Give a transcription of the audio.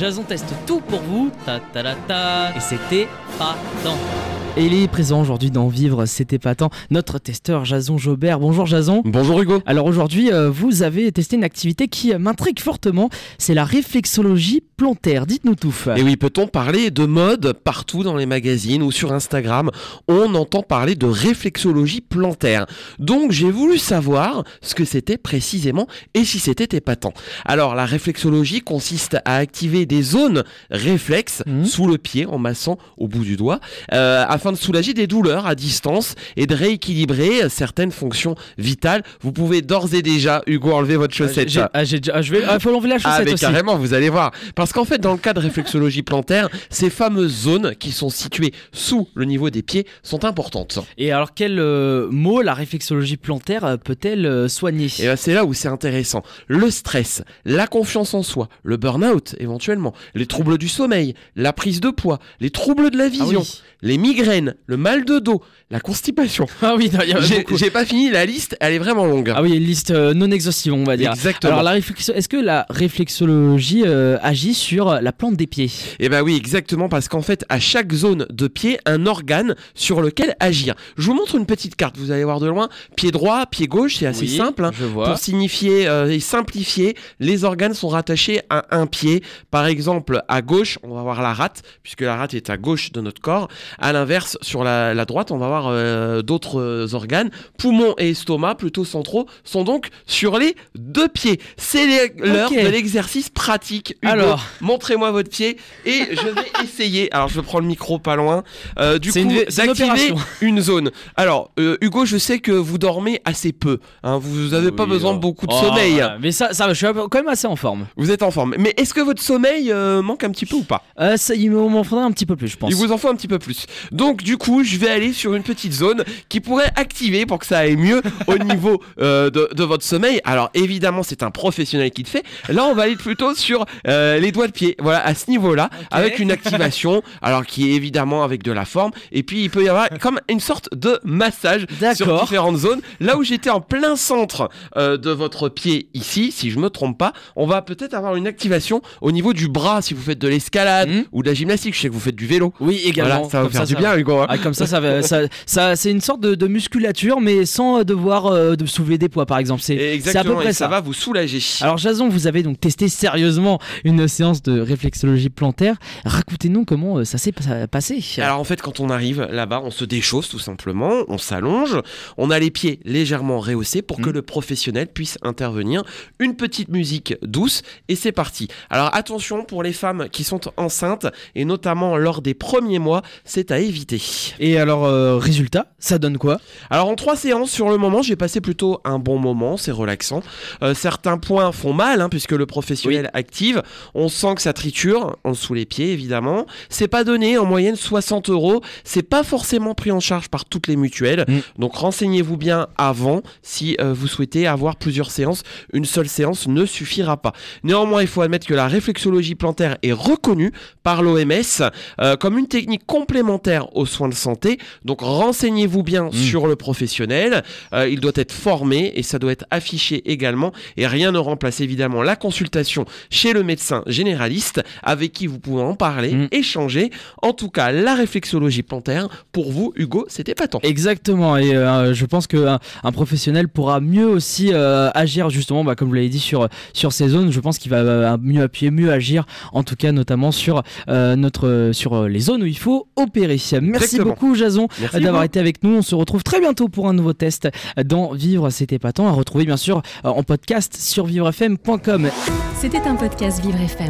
Jason teste tout pour vous, ta ta ta ta, et c'était pas tant. Et il est présent aujourd'hui dans Vivre, c'était pas tant, notre testeur Jason Jobert. Bonjour Jason. Bonjour Hugo. Alors aujourd'hui, euh, vous avez testé une activité qui m'intrigue fortement, c'est la réflexologie plantaire. Dites-nous tout. Et oui, peut-on parler de mode partout dans les magazines ou sur Instagram? On entend parler de réflexologie plantaire. Donc j'ai voulu savoir ce que c'était précisément et si c'était épatant. Alors la réflexologie consiste à activer des zones réflexes Mhm. sous le pied en massant au bout du doigt euh, afin de soulager des douleurs à distance et de rééquilibrer certaines fonctions vitales. Vous pouvez d'ores et déjà, Hugo, enlever votre chaussette. Ah, j'ai déjà- ah, je vais, ah, faut l'enlever la Ah chaussette mais aussi. carrément, vous allez voir. Parce qu'en fait, dans le cas de réflexologie plantaire, ces fameuses zones qui sont situées sous le niveau des pieds sont importantes. Et alors quel euh, mot la réflexologie plantaire euh, peut-elle euh, soigner? Et ben, c'est là où c'est intéressant. Le stress, la confiance en soi, le burn-out éventuellement, les troubles du sommeil, la prise de poids, les troubles de la Ah vision, oui. les migraines, le mal de dos, la constipation. Ah oui, J'ai pas fini la liste, elle est vraiment longue. Ah oui, une liste euh, non exhaustive, on va dire. Exactement. Alors, la est-ce que la réflexologie euh, agit sur la plante des pieds Eh ben oui, exactement, parce qu'en fait, à chaque zone de pied, un organe sur lequel agir. Je vous montre une petite carte, vous allez voir de loin. Pied droit, pied gauche, c'est assez Oui, simple. hein. Je vois. Pour signifier euh, et simplifier, les organes sont rattachés à un pied. Par exemple, à gauche, on va voir la rate, puisque la rate est à gauche de notre corps. À l'inverse, sur la, la droite, on va voir euh, d'autres euh, organes. Poumons et estomac, plutôt centraux, sont donc sur les deux pieds. C'est l'heure de l'exercice pratique. Hugo, Alors. Montrez-moi votre pied et je vais essayer. Alors, je prends le micro pas loin. Euh, du coup, C'est une d'activer une zone. Alors, euh, Hugo, je sais que vous dormez assez peu. hein. vous n'avez pas besoin oh. de beaucoup de Oh, sommeil. voilà. Mais ça, je suis quand même assez en forme. Vous êtes en forme. Mais est-ce que votre sommeil euh, manque un petit peu ou pas? Euh, ça, il m'en faudrait un petit peu plus, je pense. Il vous en faut un petit peu plus. Donc, du coup, je vais aller sur une petite zone qui pourrait activer pour que ça aille mieux au niveau euh, de, de votre sommeil. Alors, évidemment, c'est un professionnel qui le fait. Là, on va aller plutôt sur euh, les doigts de pied. Voilà, à ce niveau-là, avec une activation. alors, qui est évidemment avec de la forme. Et puis, il peut y avoir comme une sorte de massage sur différentes zones. Là où j'étais en plein centre euh, de votre pied ici, si je me trompe pas, on va peut-être avoir une activation au niveau du bras si vous faites de l'escalade Mhm. ou de la gymnastique. Je sais que vous faites du vélo. Oui, également. Voilà, ça va Comme faire du ça- bien, Hugo. hein. Ah, comme ça, ça, va- ça, ça- c'est une sorte de, de musculature, mais sans euh, devoir euh, de soulever des poids, par exemple. C'est, à peu Exactement, près et ça. ça va vous soulager. Alors Jason, vous avez donc testé sérieusement une séance de réflexologie plantaire. Racontez-nous comment euh, ça s'est pas- passé. Alors en fait, quand on arrive là-bas, on se déchausse tout simplement, on s'allonge, on a les pieds légèrement rehaussés pour que Mhm. le professionnel puisse intervenir. Une petite musique douce et c'est parti. Alors attention pour les femmes qui sont enceintes et notamment lors des premiers mois, c'est à éviter. Et alors, euh, résultat, ça donne quoi? Alors en trois séances sur le moment, j'ai passé plutôt un bon moment, c'est relaxant. Euh, certains points font mal hein, puisque le professionnel active. On sent que ça triture en dessous les pieds évidemment. C'est pas donné en moyenne 60 euros. C'est pas forcément pris en charge par toutes les mutuelles. Mm. Donc renseignez-vous bien avant si euh, vous souhaitez avoir plusieurs séances. Une seule séance ne suffira pas. Néanmoins, il faut admettre que la réflexologie plantaire est reconnue par l'OMS euh, comme une technique complémentaire aux soins de santé. Donc renseignez-vous bien Mm. sur le professionnel. Euh, il doit être formé et ça doit être affiché également. Et rien ne remplace évidemment la consultation chez le médecin généraliste avec qui vous pouvez en parler, Mm. échanger. En tout cas, la réflexologie plantaire, pour vous, Hugo, c'était pas tant. Exactement, et euh, je pense qu'un un professionnel pourra mieux aussi euh, agir justement, bah, comme vous l'avez dit, sur, sur ces zones. Je pense qu'il va euh, mieux appuyer, mieux agir, en tout cas notamment sur, euh, notre, sur les zones où il faut opérer. Merci Exactement. beaucoup Jason d'avoir été avec nous. On se retrouve très bientôt pour un nouveau test dans Vivre c'était épatant, à retrouver bien sûr en podcast sur vivrefm.com. C'était un podcast Vivre FM.